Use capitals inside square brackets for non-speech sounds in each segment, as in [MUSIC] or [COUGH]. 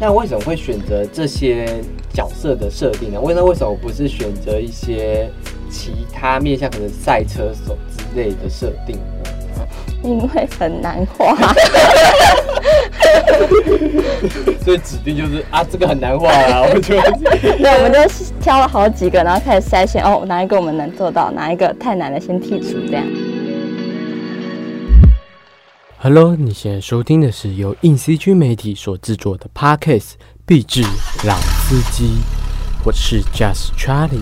那为什么会选择这些角色的设定呢？为那为什么不是选择一些其他面向，可能赛车手之类的设定呢？因为很难画，[LAUGHS] 所以指定就是啊，这个很难画啊，我就对，我们就挑了好几个，然后开始筛选，哦，哪一个我们能做到，哪一个太难了，先剔除这样。Hello，你现在收听的是由硬 C 区媒体所制作的 Podcast《壁纸老司机》，我是 Just Charlie，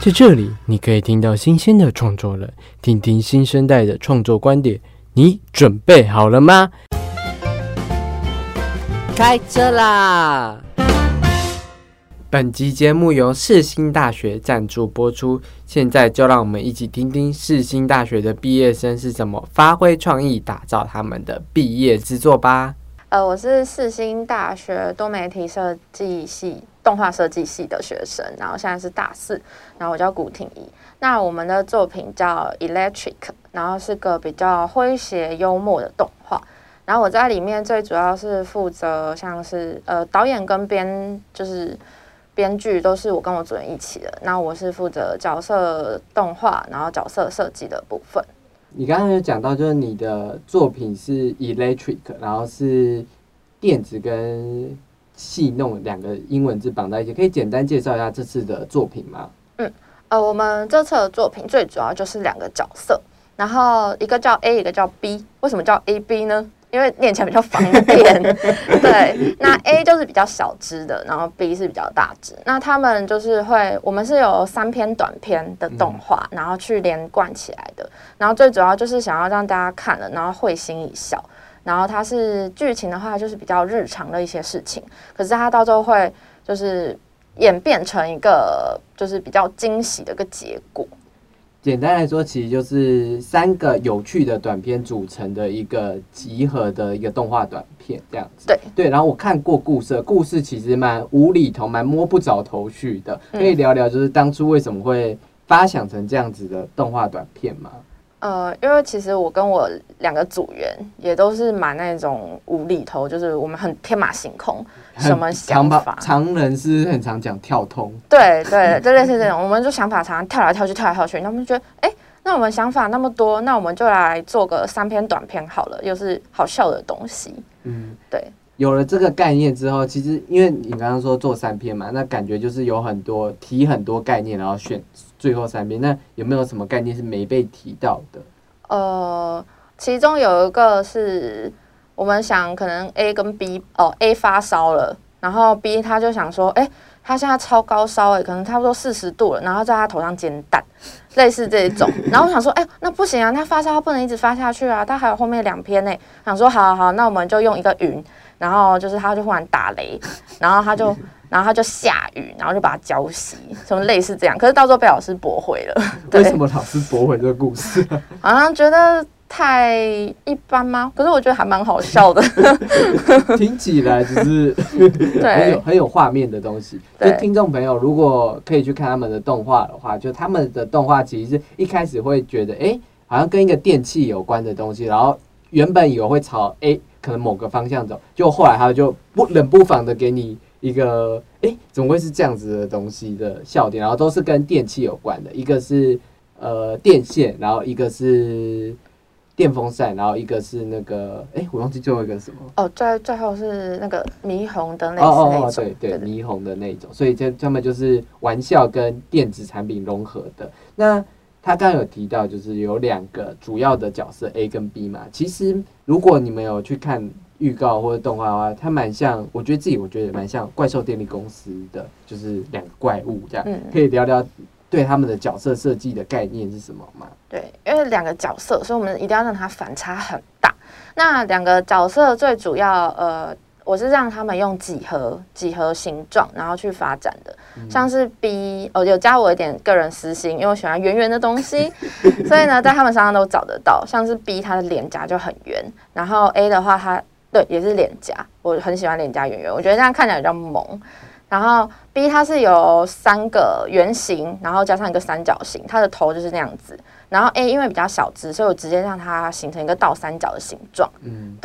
在这里你可以听到新鲜的创作了，听听新生代的创作观点，你准备好了吗？开车啦！本集节目由世新大学赞助播出，现在就让我们一起听听世新大学的毕业生是怎么发挥创意，打造他们的毕业之作吧。呃，我是世新大学多媒体设计系动画设计系的学生，然后现在是大四，然后我叫古婷怡。那我们的作品叫 Electric，然后是个比较诙谐幽默的动画。然后我在里面最主要是负责像是呃导演跟编就是编剧都是我跟我主人一起的。那我是负责角色动画，然后角色设计的部分。你刚刚有讲到，就是你的作品是 electric，然后是电子跟戏弄两个英文字绑在一起，可以简单介绍一下这次的作品吗？嗯呃，我们这次的作品最主要就是两个角色，然后一个叫 A，一个叫 B。为什么叫 A B 呢？因为念起来比较方便。[LAUGHS] 对，那 A 就是比较小只的，然后 B 是比较大只。那他们就是会，我们是有三篇短片的动画，然后去连贯起来的。然后最主要就是想要让大家看了，然后会心一笑。然后它是剧情的话，就是比较日常的一些事情，可是它到最后会就是演变成一个就是比较惊喜的一个结果。简单来说，其实就是三个有趣的短片组成的一个集合的一个动画短片，这样子。对对，然后我看过故事，故事其实蛮无厘头、蛮摸不着头绪的。可以聊聊，就是当初为什么会发想成这样子的动画短片吗？呃，因为其实我跟我两个组员也都是蛮那种无厘头，就是我们很天马行空，什么想法？常人是很常讲跳通，对对，就类似这种，我们就想法常常跳来跳去，跳来跳去，他们就觉得，哎、那我们想法那么多，那我们就来做个三篇短片好了，又是好笑的东西。嗯，对。有了这个概念之后，其实因为你刚刚说做三篇嘛，那感觉就是有很多提很多概念，然后选最后三篇。那有没有什么概念是没被提到的？呃，其中有一个是我们想可能 A 跟 B 哦，A 发烧了，然后 B 他就想说，哎、他现在超高烧哎、可能差不多四十度了，然后在他头上煎蛋，类似这种。然后我想说，哎、那不行啊，那发烧不能一直发下去啊，他还有后面两篇呢、想说，好好好，那我们就用一个云，然后就是他就忽然打雷，然后他就。然后他就下雨，然后就把它浇熄，什么类似这样。可是到时候被老师驳回了。[LAUGHS] 对为什么老师驳回这个故事？[LAUGHS] 好像觉得太一般吗？可是我觉得还蛮好笑的。[LAUGHS] 听起来只是很有很有画面的东西。就对听众朋友，如果可以去看他们的动画的话，就他们的动画其实是一开始会觉得，哎、好像跟一个电器有关的东西，然后原本以为会朝哎、可能某个方向走，就后来他就不冷不防的给你一个，哎、怎么会是这样子的东西的笑点，然后都是跟电器有关的，一个是呃电线，然后一个是电风扇，然后一个是那个，哎、我忘记最后一个是什么。哦，最最后是那个霓虹灯类似哦哦哦，那种，对对，霓虹的那种，所以这他们就是玩笑跟电子产品融合的。那他刚刚有提到，就是有两个主要的角色 A 跟 B 嘛。其实如果你们有去看预告或者动画的话，它蛮像，我觉得自己我觉得蛮像怪兽电力公司的，就是两个怪物这样。嗯可以聊聊对他们的角色设计的概念是什么吗？对，因为两个角色，所以我们一定要让它反差很大。那两个角色最主要，呃，我是让他们用几何几何形状，然后去发展的。像是 B，哦，有加我一点个人私心，因为我喜欢圆圆的东西，[LAUGHS] 所以呢，在他们身上都找得到。像是 B，他的脸颊就很圆，然后 A 的话，他对也是脸颊，我很喜欢脸颊圆圆，我觉得这样看起来比较萌。然后 B 它是有三个圆形，然后加上一个三角形，它的头就是那样子。然后 A 因为比较小只，所以我直接让它形成一个倒三角的形状。嗯，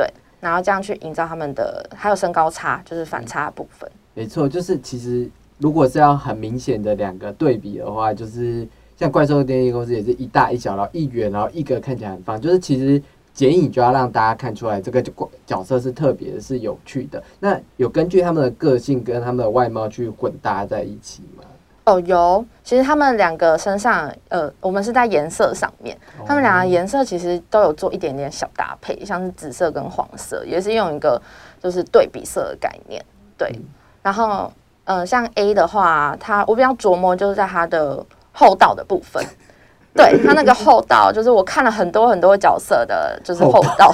然后这样去营造他们的，还有身高差，就是反差的部分。没错，就是其实如果是要很明显的两个对比的话，就是像怪兽电力公司也是一大一小，然后一远，然后一个看起来很方，就是其实剪影就要让大家看出来这个角角色是特别的，是有趣的。那有根据他们的个性跟他们的外貌去混搭在一起吗？哦，有，其实他们两个身上，呃，我们是在颜色上面，他们两个颜色其实都有做一点点小搭配，像是紫色跟黄色，也是用一个就是对比色的概念，对。然后，嗯、像 A 的话，它我比较琢磨就是在它的后道的部分，[LAUGHS] 对它那个后道，就是我看了很多很多角色的，就是后道。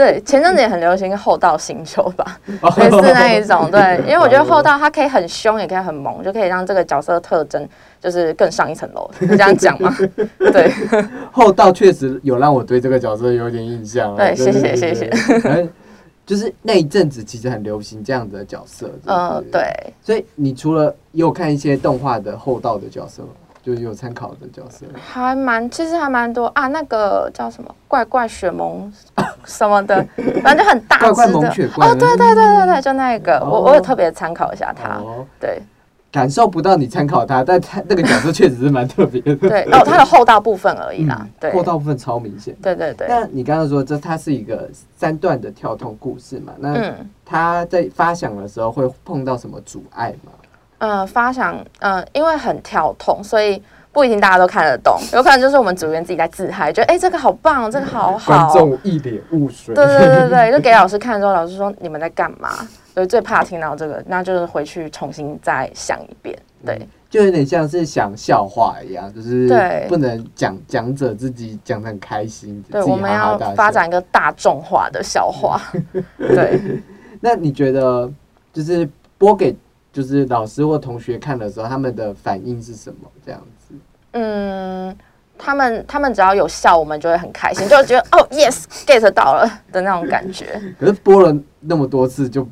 对，前阵子也很流行厚道星球吧，类似那一种。对，[LAUGHS] 因为我觉得厚道它可以很凶，也可以很萌，就可以让这个角色的特征就是更上一层楼。是这样讲吗？[LAUGHS] 对，厚道确实有让我对这个角色有点印象啊。对谢谢谢谢。反正就是那一阵子其实很流行这样子的角色。嗯，对。所以你除了也有看一些动画的厚道的角色吗？就是有参考的角色，还蛮，其实还蛮多啊。那个叫什么怪怪雪萌 [COUGHS] 什么的，反正就很大只的。怪怪萌雪怪哦，对对对对对，就那个，哦我我有特别参考一下他。哦对感受不到你参考他，但他那个角色确实是蛮特别的。对，哦，他的后道部分而已啦。对，后道部分超明显。对对对。那你刚刚说这它是一个三段的跳动故事嘛？那他在发想的时候会碰到什么阻碍吗？呃，发想呃，因为很跳痛，所以不一定大家都看得懂，有可能就是我们组员自己在自嗨，觉得哎、这个好棒，这个好观好。众一脸雾水。对对对对，就给老师看之后，老师说你们在干嘛？所以最怕听到这个，那就是回去重新再想一遍。对，就有点像是想笑话一样，就是对不能讲讲者自己讲的很开心，对，我们要发。展一个大众化的笑话。对，那你觉得就是播给就是老师或同学看的时候，他们的反应是什么？这样子？嗯，他们他们只要有笑，我们就会很开心，就觉得哦，yes get 到了的那种感觉。[LAUGHS] 可是播了那么多次，就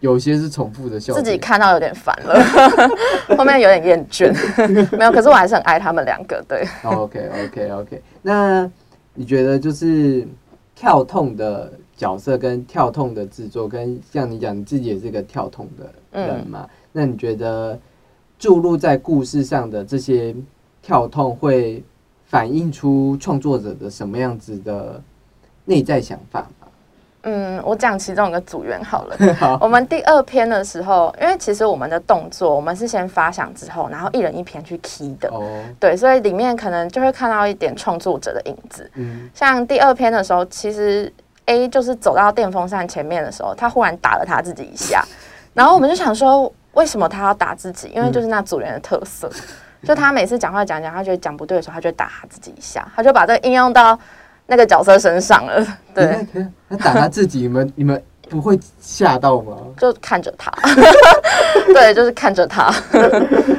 有些是重复的笑。自己看到有点烦了，[LAUGHS] 后面有点厌倦。[LAUGHS] 没有，可是我还是很爱他们两个。对，哦 OK OK OK，那你觉得就是跳痛的角色跟跳痛的制作，跟像你讲你自己也是个跳痛的人嗯嘛？那你觉得注入在故事上的这些跳痛会反映出创作者的什么样子的内在想法吗？嗯，我讲其中一个组员好了。[LAUGHS] 好，我们第二篇的时候，因为其实我们的动作，我们是先发想之后，然后一人一篇去 key 的。哦，对，所以里面可能就会看到一点创作者的影子。嗯，像第二篇的时候，其实 A 就是走到电风扇前面的时候，他忽然打了他自己一下，然后我们就想说，为什么他要打自己？因为就是那组员的特色，就他每次讲话讲讲，他觉得讲不对的时候，他就打他自己一下，他就把这个应用到那个角色身上了。对，他打他自己，你们你们不会吓到吗？[LAUGHS] 就看着他，[LAUGHS] 对，就是看着他，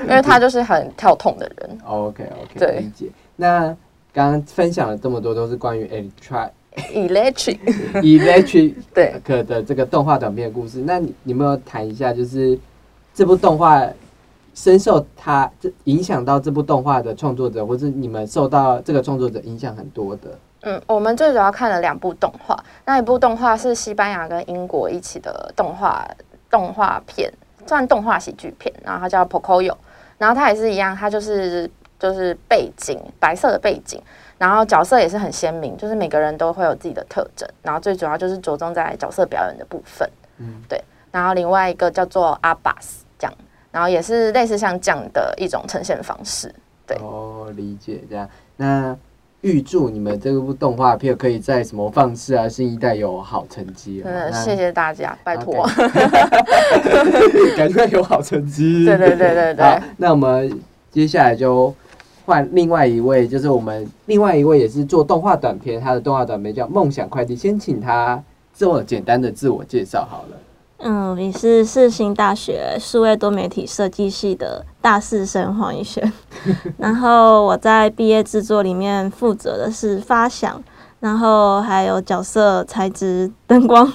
因为他就是很跳痛的人。OK OK，对理解。那刚刚分享了这么多，都是关于 Electra [LAUGHS] Electric，Electric [LAUGHS] 对，可的这个动画短片的故事。那你你有没有谈一下，就是这部动画深受它这影响到这部动画的创作者，或是你们受到这个创作者影响很多的？嗯，我们最主要看了两部动画，那一部动画是西班牙跟英国一起的动画动画片，算动画喜剧片，然后它叫 Pocoyo，然后它也是一样，它就是就是背景白色的背景，然后角色也是很鲜明，就是每个人都会有自己的特征，然后最主要就是着重在角色表演的部分，嗯对，然后另外一个叫做阿巴斯这样，然后也是类似像这样的一种呈现方式。对哦，理解这样。那预祝你们这部动画片可以在什么方式啊，新一代有好成绩、哦。真的谢谢大家，拜托。[LAUGHS] 感觉 [LAUGHS] 有好成绩。对对对对对好，那我们接下来就换另外一位，就是我们另外一位也是做动画短片，他的动画短片叫《梦想快递》，先请他做简单的自我介绍好了。嗯，你是世新大学数位多媒体设计系的大四生黄一轩，[LAUGHS] 然后我在毕业制作里面负责的是发想，然后还有角色、材质、灯光，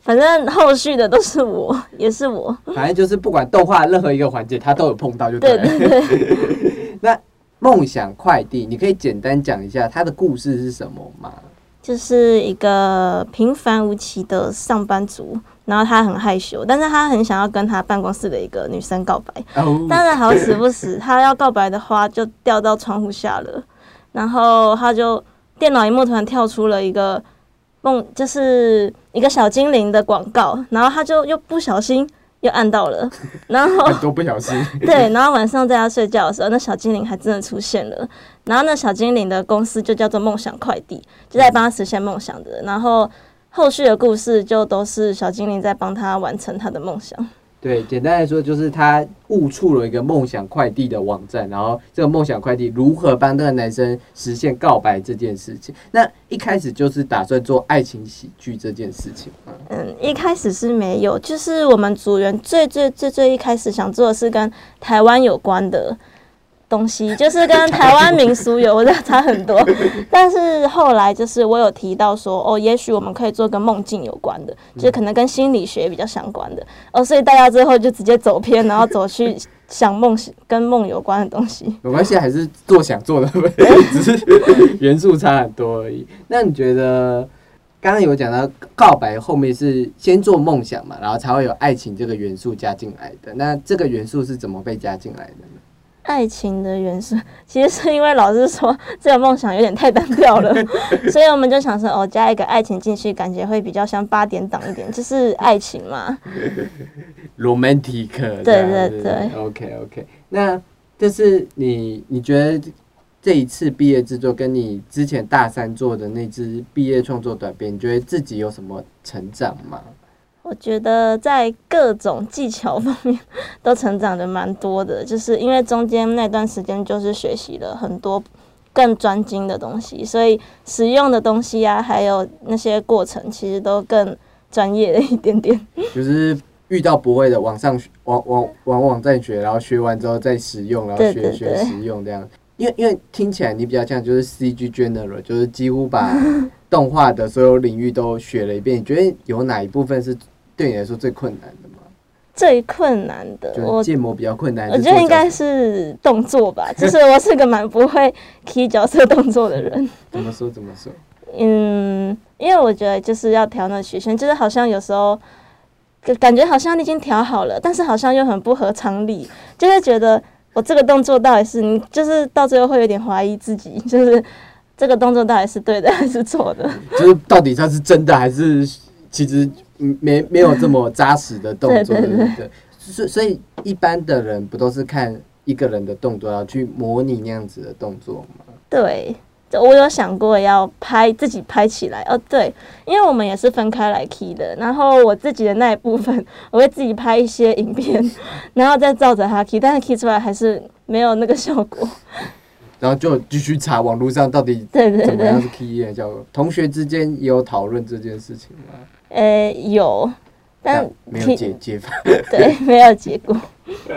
反正后续的都是我，也是我。反正就是不管动画任何一个环节，他都有碰到，就对了。对对对，[LAUGHS] 那梦想快递，你可以简单讲一下它的故事是什么吗？就是一个平凡无奇的上班族，然后他很害羞，但是他很想要跟他办公室的一个女生告白，哦，但是好死不死，他要告白的花就掉到窗户下了，然后他就电脑荧幕突然跳出了一个梦，就是一个小精灵的广告，然后他就又不小心又按到了，[LAUGHS] 然后很多不小心，[LAUGHS] 对，然后晚上在他睡觉的时候，那小精灵还真的出现了。然后那小精灵的公司就叫做梦想快递，就在帮他实现梦想的。然后后续的故事就都是小精灵在帮他完成他的梦想。对，简单来说就是他误触了一个梦想快递的网站，然后这个梦想快递如何帮那个男生实现告白这件事情。那一开始就是打算做爱情喜剧这件事情吗？嗯，一开始是没有，就是我们组员最最最最一开始想做的是跟台湾有关的东西，就是跟台湾民俗有，我觉得差很多。[LAUGHS] 但是后来就是我有提到说，哦，也许我们可以做跟梦境有关的，就是可能跟心理学比较相关的。哦，所以大家最后就直接走偏，然后走去想梦跟梦有关的东西。[LAUGHS] 没关系，还是做想做的，[LAUGHS] 只是元素差很多而已。那你觉得刚刚有讲到告白后面是先做梦想嘛，然后才会有爱情这个元素加进来的？那这个元素是怎么被加进来的呢？爱情的元素，[LAUGHS] 其实是因为老师说这个梦想有点太单调了，[LAUGHS] 所以我们就想说，哦，加一个爱情进去，感觉会比较像八点档一点，就是爱情嘛。romantic，对对子对，OK OK。那这是你你觉得这一次毕业制作跟你之前大三做的那支毕业创作短片，你觉得自己有什么成长吗？我觉得在各种技巧方面都成长的蛮多的，就是因为中间那段时间就是学习了很多更专精的东西，所以使用的东西啊，还有那些过程，其实都更专业了一点点。[LAUGHS] 就是遇到不会的，网上学网网网网站学，然后学完之后再使用，然后学学对对对实用这样。因为因为听起来你比较像就是 CG General，就是几乎把 [LAUGHS] 动画的所有领域都学了一遍。你觉得有哪一部分是对你来说最困难的吗？最困难的，就是我建模比较困难，我觉得应该是动作吧，[LAUGHS] 就是我是个蛮不会 key 角色动作的人。怎么说怎么说？[LAUGHS] 嗯，因为我觉得就是要调那曲线，就是好像有时候就感觉好像你已经调好了，但是好像又很不合常理，就会觉得我这个动作到底是你，就是到最后会有点怀疑自己，就是这个动作到底是对的还是错的？就是到底它是真的还是其实嗯没没有这么扎实的动作，[LAUGHS] 对对对对。所以所以一般的人不都是看一个人的动作，然后去模拟那样子的动作吗？对，就我有想过要拍自己拍起来哦，对，因为我们也是分开来 key 的，然后我自己的那一部分，我会自己拍一些影片，[LAUGHS] 然后再照着他 key，但是 key 出来还是没有那个效果。然后就继续查网络上到底 [LAUGHS] 怎么样是 key 的效果。同学之间也有讨论这件事情吗？呃，有，但没有解解法，[LAUGHS] 对没有结果。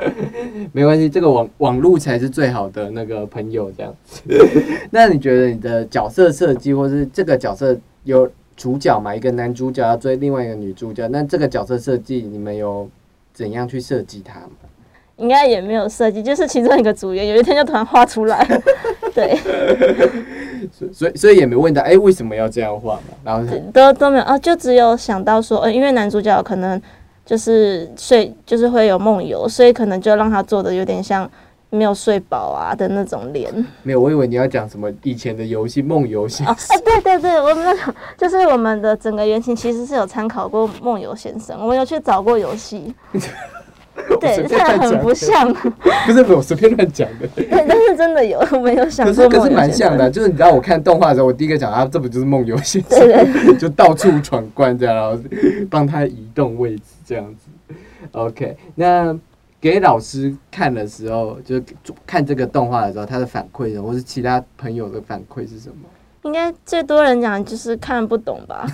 [LAUGHS] 没关系，这个网网络才是最好的那个朋友这样子。那你觉得你的角色设计，或是这个角色有主角嘛？一个男主角要追另外一个女主角，那这个角色设计你们有怎样去设计它吗？应该也没有设计，就是其中一个组员有一天就突然画出来了，[LAUGHS] 对，所所以所以也没问到，哎、为什么要这样画嘛？然后都都没有啊，就只有想到说，呃，因为男主角可能就是睡，就是会有梦游，所以可能就让他做的有点像没有睡饱啊的那种脸。没有，我以为你要讲什么以前的游戏梦游先哦，生哎，对对对，我们那个就是我们的整个原型其实是有参考过梦游先生，我们有去找过游戏，[LAUGHS] 对，随虽然很不像，[LAUGHS] 不是我随便乱讲的，[LAUGHS] 对，但是真的有，我们有想可是可是。蛮像的，就是你知道我看动画的时候，我第一个讲啊，这不就是梦游先生，对对 [LAUGHS] 就到处闯关这样，然后帮他移动位置这样子。OK，那给老师看的时候，就是看这个动画的时候，他的反馈呢，或是其他朋友的反馈是什么？应该最多人讲就是看不懂吧，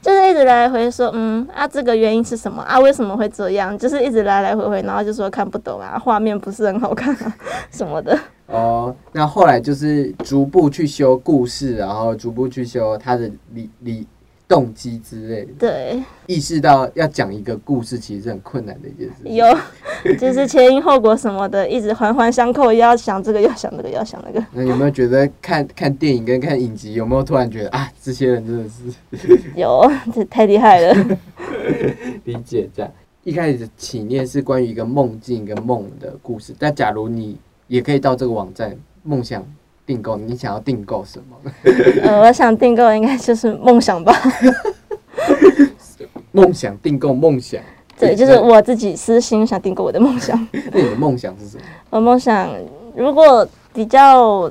就是一直来来回说，嗯啊，这个原因是什么啊？为什么会这样？就是一直来来回回，然后就说看不懂啊，画面不是很好看啊 [LAUGHS] 什么的。哦，那后来就是逐步去修故事，然后逐步去修他的理理动机之类的，对，意识到要讲一个故事其实是很困难的一件事情。有就是前因后果什么的，一直环环相扣，要想这个，要想那个，要想那个。那有没有觉得看看电影跟看影集，有没有突然觉得啊，这些人真的是 [LAUGHS] 有，这太厉害了。[LAUGHS] 理解这样？一开始的起念是关于一个梦境跟梦的故事，但假如你也可以到这个网站梦想订购，你想要订购什么？[LAUGHS] 呃，我想订购应该就是梦想吧。[LAUGHS] 梦想订购梦想，对，就是我自己私心想订购我的梦想。[LAUGHS] 那你的梦想是什么？我梦想如果比较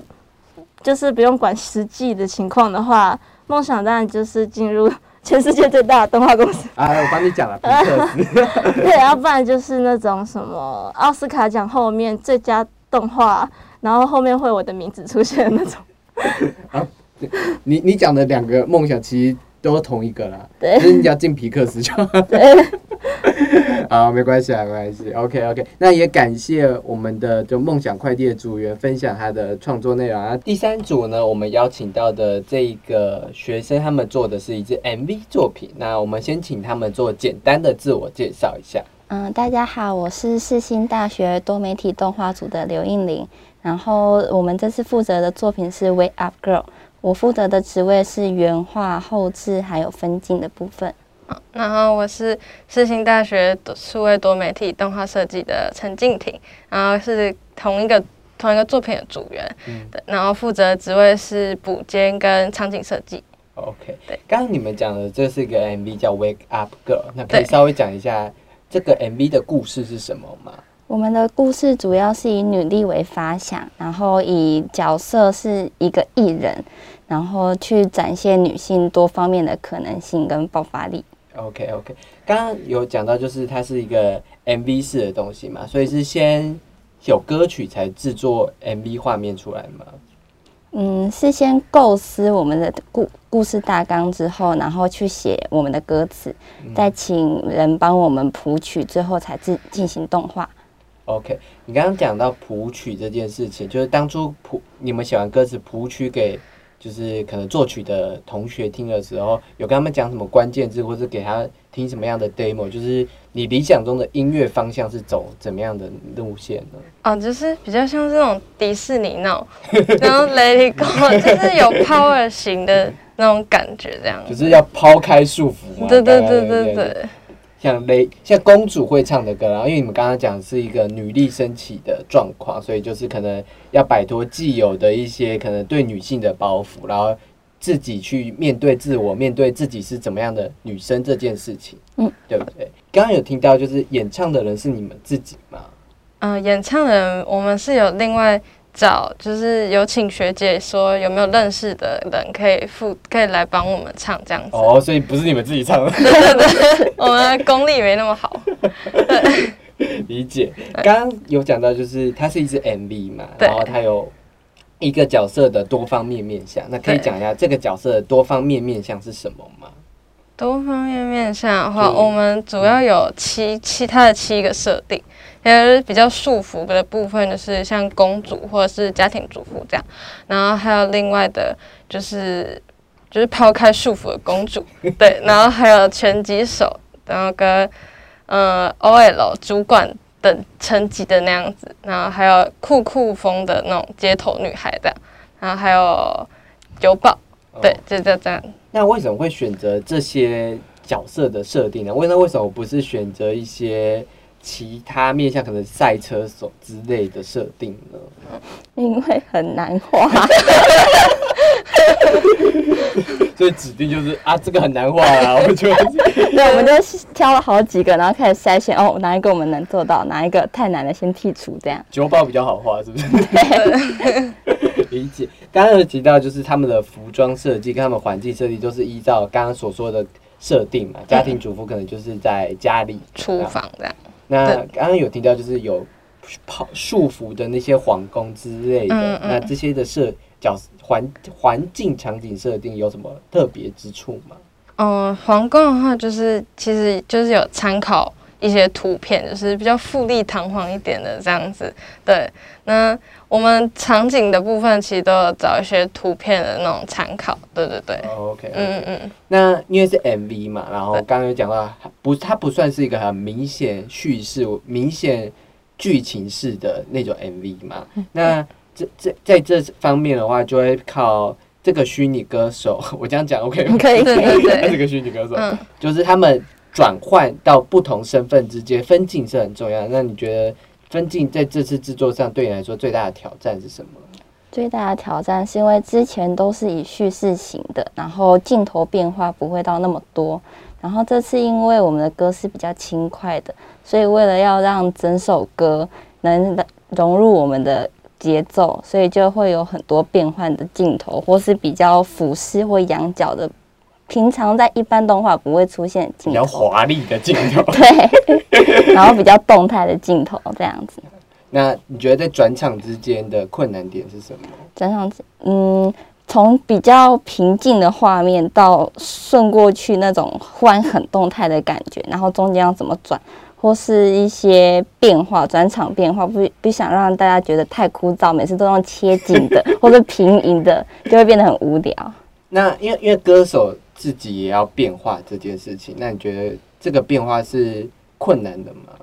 就是不用管实际的情况的话，梦想当然就是进入全世界最大的动画公司。啊，我帮你讲了，皮克斯。对，要不然就是那种什么奥斯卡奖后面最佳动画，然后后面会我的名字出现那种。[LAUGHS] 你你讲的两个梦想其实都是同一个啦，对就是你只要进皮克斯就 [LAUGHS] 好。没关系啊，没关系。OK OK，那也感谢我们的就梦想快递的组员分享他的创作内容啊。第三组呢，我们邀请到的这个学生，他们做的是一支 MV 作品。那我们先请他们做简单的自我介绍一下。嗯，大家好，我是世新大学多媒体动画组的刘映玲。然后我们这次负责的作品是《Wake Up Girl》，我负责的职位是原画、后置还有分镜的部分。然后我是世新大学数位多媒体动画设计的陈静婷，然后是同一个同一个作品的组员，嗯对，然后负责职位是补间跟场景设计。OK，对刚刚你们讲的这是一个 MV 叫《Wake Up Girl》，那可以稍微讲一下这个 MV 的故事是什么吗？我们的故事主要是以女力为发想，然后以角色是一个艺人，然后去展现女性多方面的可能性跟爆发力。OK OK，刚刚有讲到，就是它是一个 MV 式的东西嘛，所以是先有歌曲才制作 MV 画面出来嘛。嗯，是先构思我们的故故事大纲之后，然后去写我们的歌词，再请人帮我们谱曲，最后才进进行动画。OK，你刚刚讲到谱曲这件事情，就是当初谱你们写完歌词谱曲给就是可能作曲的同学听的时候，有跟他们讲什么关键字，或者给他听什么样的 demo？就是你理想中的音乐方向是走怎么样的路线呢？哦，就是比较像这种迪士尼那种，[LAUGHS] 然后 Let It Go，就是有 power 型的那种感觉，这样。就是要抛开束缚嘛。对对对对对，像雷像公主会唱的歌，然后因为你们刚刚讲是一个女力升起的状况，所以就是可能要摆脱既有的一些可能对女性的包袱，然后自己去面对自我，面对自己是怎么样的女生这件事情，嗯，对不对？刚刚有听到就是演唱的人是你们自己吗？嗯、演唱人我们是有另外找，就是有请学姐说有没有认识的人可以付，可以来帮我们唱这样子。哦，所以不是你们自己唱 [LAUGHS] 的，我们的功力没那么好。[LAUGHS] 理解。刚刚有讲到就是它是一支 MV 嘛，然后它有。一个角色的多方面面相，那可以讲一下这个角色的多方面面相是什么吗？多方面面向的话，我们主要有七七它的七个设定，也就是比较束缚的部分，就是像公主或者是家庭主妇这样，然后还有另外的就是就是抛开束缚的公主，[LAUGHS] 对，然后还有拳击手，然后跟呃 OL 主管等层级的那样子，然后还有酷酷风的那种街头女孩这样，然后还有酒保，对哦，就就这样。那为什么会选择这些角色的设定呢？为那为什么不是选择一些其他面向，可能赛车手之类的设定呢？因为很难画，[LAUGHS] 所以指定就是啊，这个很难画啊，我觉得对，我们就挑了好几个，然后开始筛选，哦，哪一个我们能做到，哪一个太难了，先剔除，这样。酒保比较好画，是不是？[LAUGHS] 理解。刚刚有提到，就是他们的服装设计跟他们环境设计都是依照刚刚所说的设定嘛。家庭主妇可能就是在家里厨房这样。那刚刚有提到，就是有跑束缚的那些皇宫之类的，嗯嗯那这些的设角环环境场景设定有什么特别之处吗？嗯，皇宫的话，就是其实就是有参考一些图片，就是比较富丽堂皇一点的这样子。对，那我们场景的部分其实都有找一些图片的那种参考。对对对，哦 OK，嗯嗯。嗯，那因为是 MV 嘛，然后刚刚有讲到，不，它不算是一个很明显叙事、明显剧情式的那种 MV 嘛。那这这在这方面的话，就会靠这个虚拟歌手，[LAUGHS] 我这样讲 OK 吗？可以 [LAUGHS] 对对对。这个虚拟歌手，嗯。就是他们转换到不同身份之间分镜是很重要。那你觉得分镜在这次制作上对你来说最大的挑战是什么？最大的挑战是因为之前都是以叙事型的，然后镜头变化不会到那么多。然后这次因为我们的歌是比较轻快的，所以为了要让整首歌能融入我们的节奏，所以就会有很多变换的镜头，或是比较俯视或仰角的，平常在一般动画不会出现的比较。华丽的镜头。[LAUGHS] 对，然后比较动态的镜头这样子。那你觉得在转场之间的困难点是什么？转场，嗯，从比较平静的画面到顺过去那种忽然很动态的感觉，然后中间要怎么转，或是一些变化，转场变化，不不想让大家觉得太枯燥，每次都用切景的或者平移的，就会变得很无聊。[LAUGHS] 那因为因为歌手自己也要变化这件事情，那你觉得这个变化是困难的吗？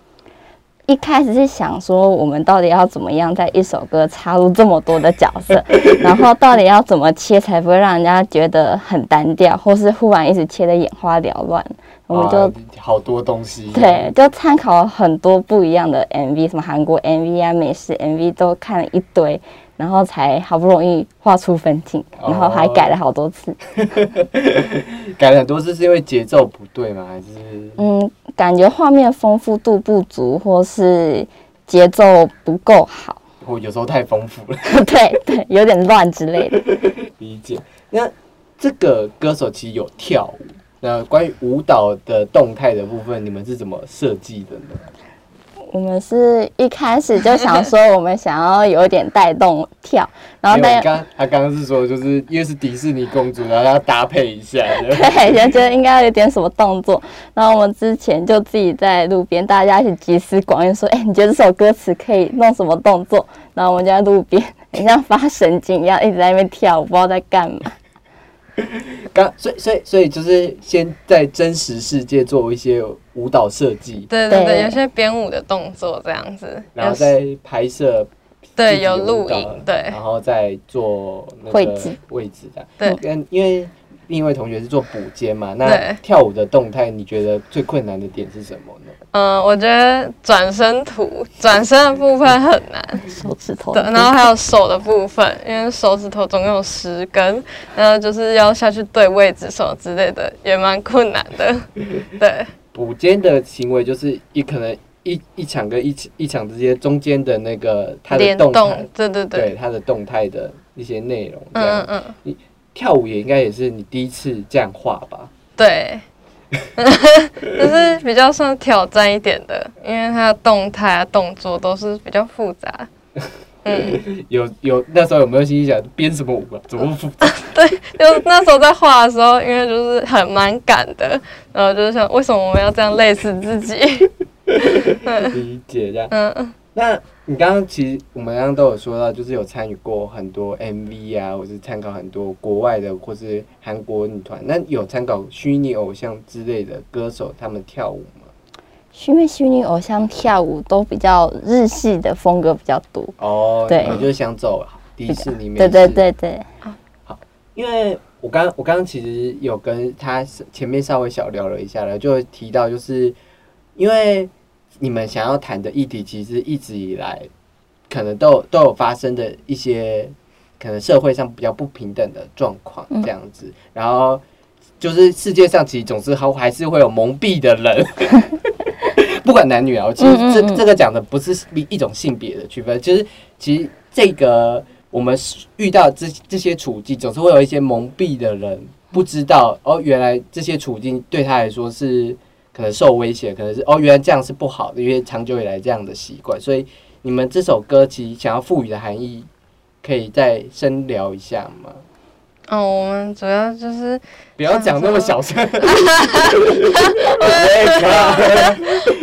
一开始是想说，我们到底要怎么样在一首歌插入这么多的角色，[LAUGHS] 然后到底要怎么切才不会让人家觉得很单调，或是忽然一直切的眼花缭乱。我们就啊好多东西，对，就参考了很多不一样的 MV，什么韩国 MV 啊、美式 MV 都看了一堆，然后才好不容易画出分镜，哦然后还改了好多次。[LAUGHS] 改了很多次，是因为节奏不对吗？还是嗯，感觉画面丰富度不足，或是节奏不够好，我有时候太丰富了？[LAUGHS] 对对，有点乱之类的。[LAUGHS] 理解。那这个歌手其实有跳舞，那关于舞蹈的动态的部分，你们是怎么设计的呢？我们是一开始就想说，我们想要有点带动跳，然后带因为刚他刚刚是说，就是因为是迪士尼公主，然后要搭配一下。对，就觉得应该有点什么动作。然后我们之前就自己在路边，大家一起集思广益，说：“哎、你觉得这首歌词可以弄什么动作？”然后我们就在路边，很像发神经一样，一直在那边跳我，不知道在干嘛。[LAUGHS] 刚所以所以所以就是先在真实世界做一些舞蹈设计，对对对，有些编舞的动作这样子，然后再拍摄对有录影，对然后再做那个位置位置的。对跟因为另一位同学是做补肩嘛，那跳舞的动态，你觉得最困难的点是什么呢？嗯，我觉得转身图转身的部分很难，手指头。对，然后还有手的部分，因为手指头总共有十根，然后就是要下去对位置什么之类的，也蛮困难的。[LAUGHS] 对。补肩的行为就是一可能一一场跟一一场之间中间的那个它的联动态，，对对对。对，它的动态的一些内容，这嗯样。嗯嗯，跳舞也应该也是你第一次这样画吧？对，[LAUGHS] 就是比较算挑战一点的，因为它的动态啊动作都是比较复杂。嗯，[LAUGHS] 有有那时候有没有心里想编什么舞啊？怎么复杂？[LAUGHS] 就那时候在画的时候，因为就是很蛮赶的，然后就是想，为什么我们要这样累死自己？理解这样。嗯嗯。那你刚刚其实我们刚刚都有说到，就是有参与过很多 MV 啊，或是参考很多国外的或是韩国女团。那有参考虚拟偶像之类的歌手他们跳舞吗？因为虚拟偶像跳舞都比较日系的风格比较多。哦，对你就是想走迪士尼美对对对对好，因为我刚我刚刚其实有跟他前面稍微小聊了一下了，就提到就是因为你们想要谈的议题，其实一直以来可能都有都有发生的一些可能社会上比较不平等的状况嗯这样子，然后就是世界上其实总是还还是会有蒙蔽的人。[LAUGHS] 不管男女啊，其实这这个讲的不是一一种性别的区分，就是其实这个我们遇到这这些处境，总是会有一些蒙蔽的人不知道哦，原来这些处境对他来说是可能受威胁，可能是哦，原来这样是不好的，因为长久以来这样的习惯，所以你们这首歌其实想要赋予的含义，可以再深聊一下吗？哦，我们主要就是不要讲那么小声。[LAUGHS]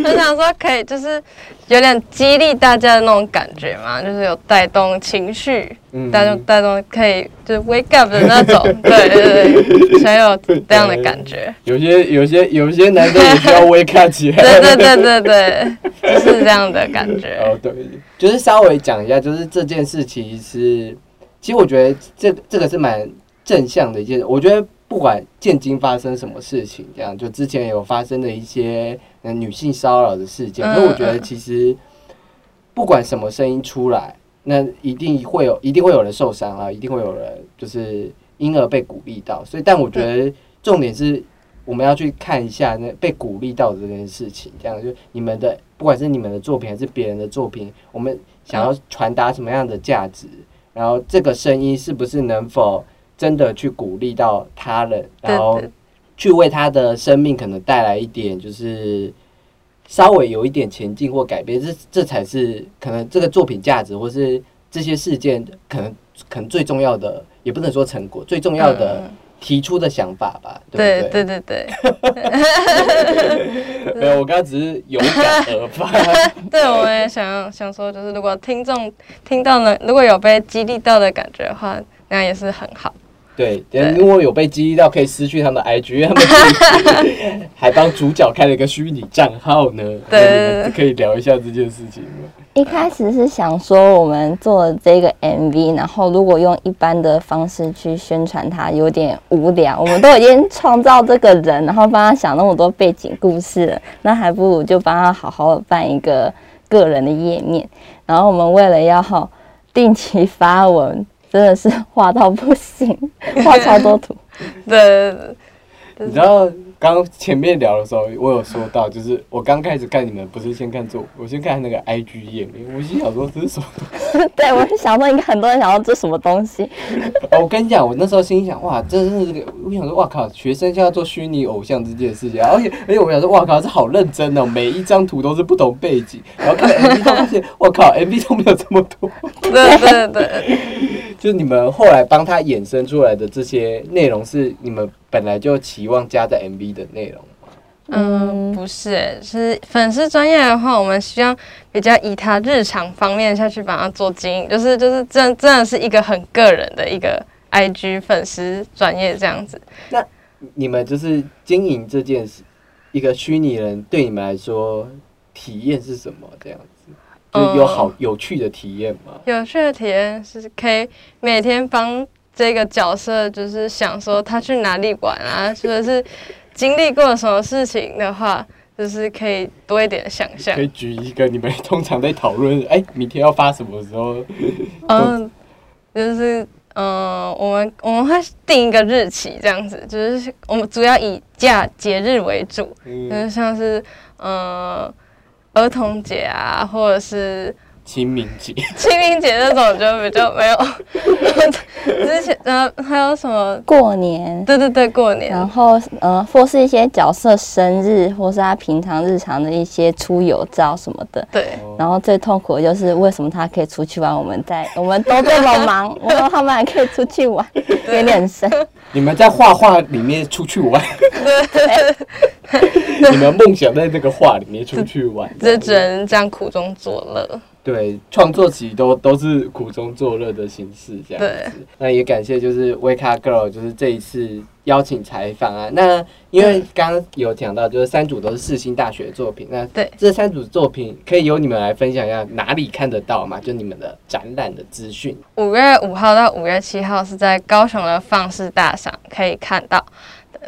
我想说可以就是有点激励大家的那种感觉嘛，就是有带动情绪，嗯带动带动可以就是 wake up 的那种，对 [LAUGHS] 对对，才有这样的感觉。有些有些有些男生也需要 wake up 起来。对对对对对，就是这样的感觉。[LAUGHS] 哦，对，就是稍微讲一下，就是这件事其实，其实我觉得这这个是蛮正向的一件。我觉得不管现今发生什么事情，这样就之前有发生的一些呃女性骚扰的事件，嗯那、我觉得其实不管什么声音出来，那一定会有一定会有人受伤啊，一定会有人就是因而被鼓励到。所以，但我觉得重点是。我们要去看一下那被鼓励到的这件事情，这样就你们的不管是你们的作品还是别人的作品，我们想要传达什么样的价值，然后这个声音是不是能否真的去鼓励到他人，然后去为他的生命可能带来一点就是稍微有一点前进或改变，这这才是可能这个作品价值或是这些事件可能可能最重要的，也不能说成果，最重要的嗯提出的想法吧，对不对？对对对 [LAUGHS] 没有，我刚刚只是有感而发。[LAUGHS] 对，我也想想说，就是如果听众听到了，如果有被激励到的感觉的话，那也是很好。对，人如果有被激励到，可以失去他们的 IG，因为他们 [LAUGHS] 还帮主角开了一个虚拟账号呢。对那你们可以聊一下这件事情吗？一开始是想说我们做了这个 MV，然后如果用一般的方式去宣传它，有点无聊。我们都已经创造这个人，然后帮他想那么多背景故事了，那还不如就帮他好好的办一个个人的页面。然后我们为了要定期发文，真的是画到不行，[LAUGHS] 画超多图。[LAUGHS] 对对对你知道刚刚前面聊的时候，我有说到，就是我刚开始看你们不是先看做，我先看那个 IG 页面，我心想说这是什么？[LAUGHS] 对，我是想说，应该很多人想要这什么东西。哦，我跟你讲，我那时候心里想，哇，真的是这个，我想说，哇靠，学生现在做虚拟偶像这件事情，而且而且我想说，哇靠，这好认真哦，每一张图都是不同背景，然后看 MV 都发现，我靠，MV 都没有这么多。对对对，就是你们后来帮他衍生出来的这些内容，是你们本来就期望加在 MV 的内容吗。嗯，不是欸，是粉丝专业的话，我们希望比较以他日常方面下去把它做经营，就是就是真真的是一个很个人的一个 IG 粉丝专业这样子。那你们就是经营这件事，一个虚拟人对你们来说体验是什么？这样子，就是有好有趣的体验吗？有趣的体验是可以每天帮这个角色，就是想说他去哪里玩啊，[LAUGHS] 或者是经历过什么事情的话，就是可以多一点想象可。以举一个你们通常在讨论，哎、明天要发什么时候？[LAUGHS] 嗯，就是嗯、呃我们我们会定一个日期，这样子，就是我们主要以假节日为主，就嗯，是像是呃儿童节啊，或者是清明节，清明节那种，就比较没有。[LAUGHS] 之前呃还有什么？过年，对对对，过年然后呃，或是一些角色生日，或是他平常日常的一些出游照什么的。对。然后最痛苦的就是为什么他可以出去玩，我们在我们都这么忙，[LAUGHS] 然后他们还可以出去玩，有点深。你们在画画里面出去玩，[LAUGHS] [LAUGHS] 你们梦想在这个画里面出去玩，[LAUGHS] 这只能这样苦中作乐。对，创作其实都都是苦中作乐的形式这样子。那也感谢就是 Wake Up Girl，就是这一次邀请采访啊。那因为刚刚有讲到，就是三组都是世新大学的作品，那对这三组作品可以由你们来分享一下哪里看得到嘛？就你们的展览的资讯。五月五号到五月七号是在高雄的放肆大赏可以看到，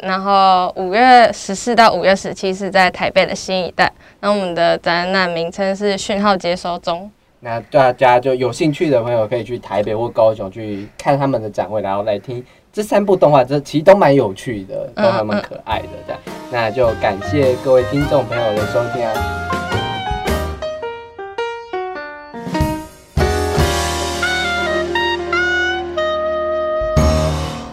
然后五月十四到五月十七是在台北的新一代。那我们的展览名称是讯号接收中。那大家就有兴趣的朋友可以去台北或高雄去看他们的展会，然后来听这三部动画，这其实都蛮有趣的，都还蛮可爱的。这样，那就感谢各位听众朋友的收听啊。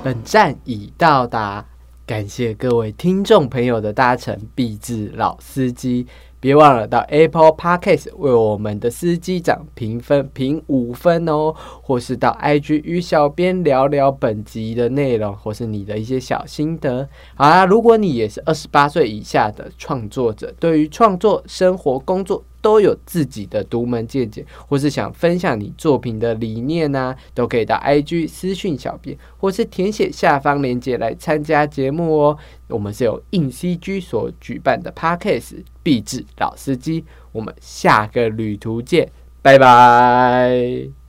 本站已到达，感谢各位听众朋友的搭乘，必至老司机。别忘了到 Apple Podcast 为我们的司机长评分评五分哦，或是到 IG 与小编聊聊本集的内容，或是你的一些小心得。好啦，如果你也是二十八岁以下的创作者，对于创作、生活、工作都有自己的独门见解，或是想分享你作品的理念呢、都可以到 IG 私讯小编，或是填写下方链接来参加节目哦。我们是由硬 CG 所举办的 Podcast 壁纸老司机，我们下个旅途见，拜拜。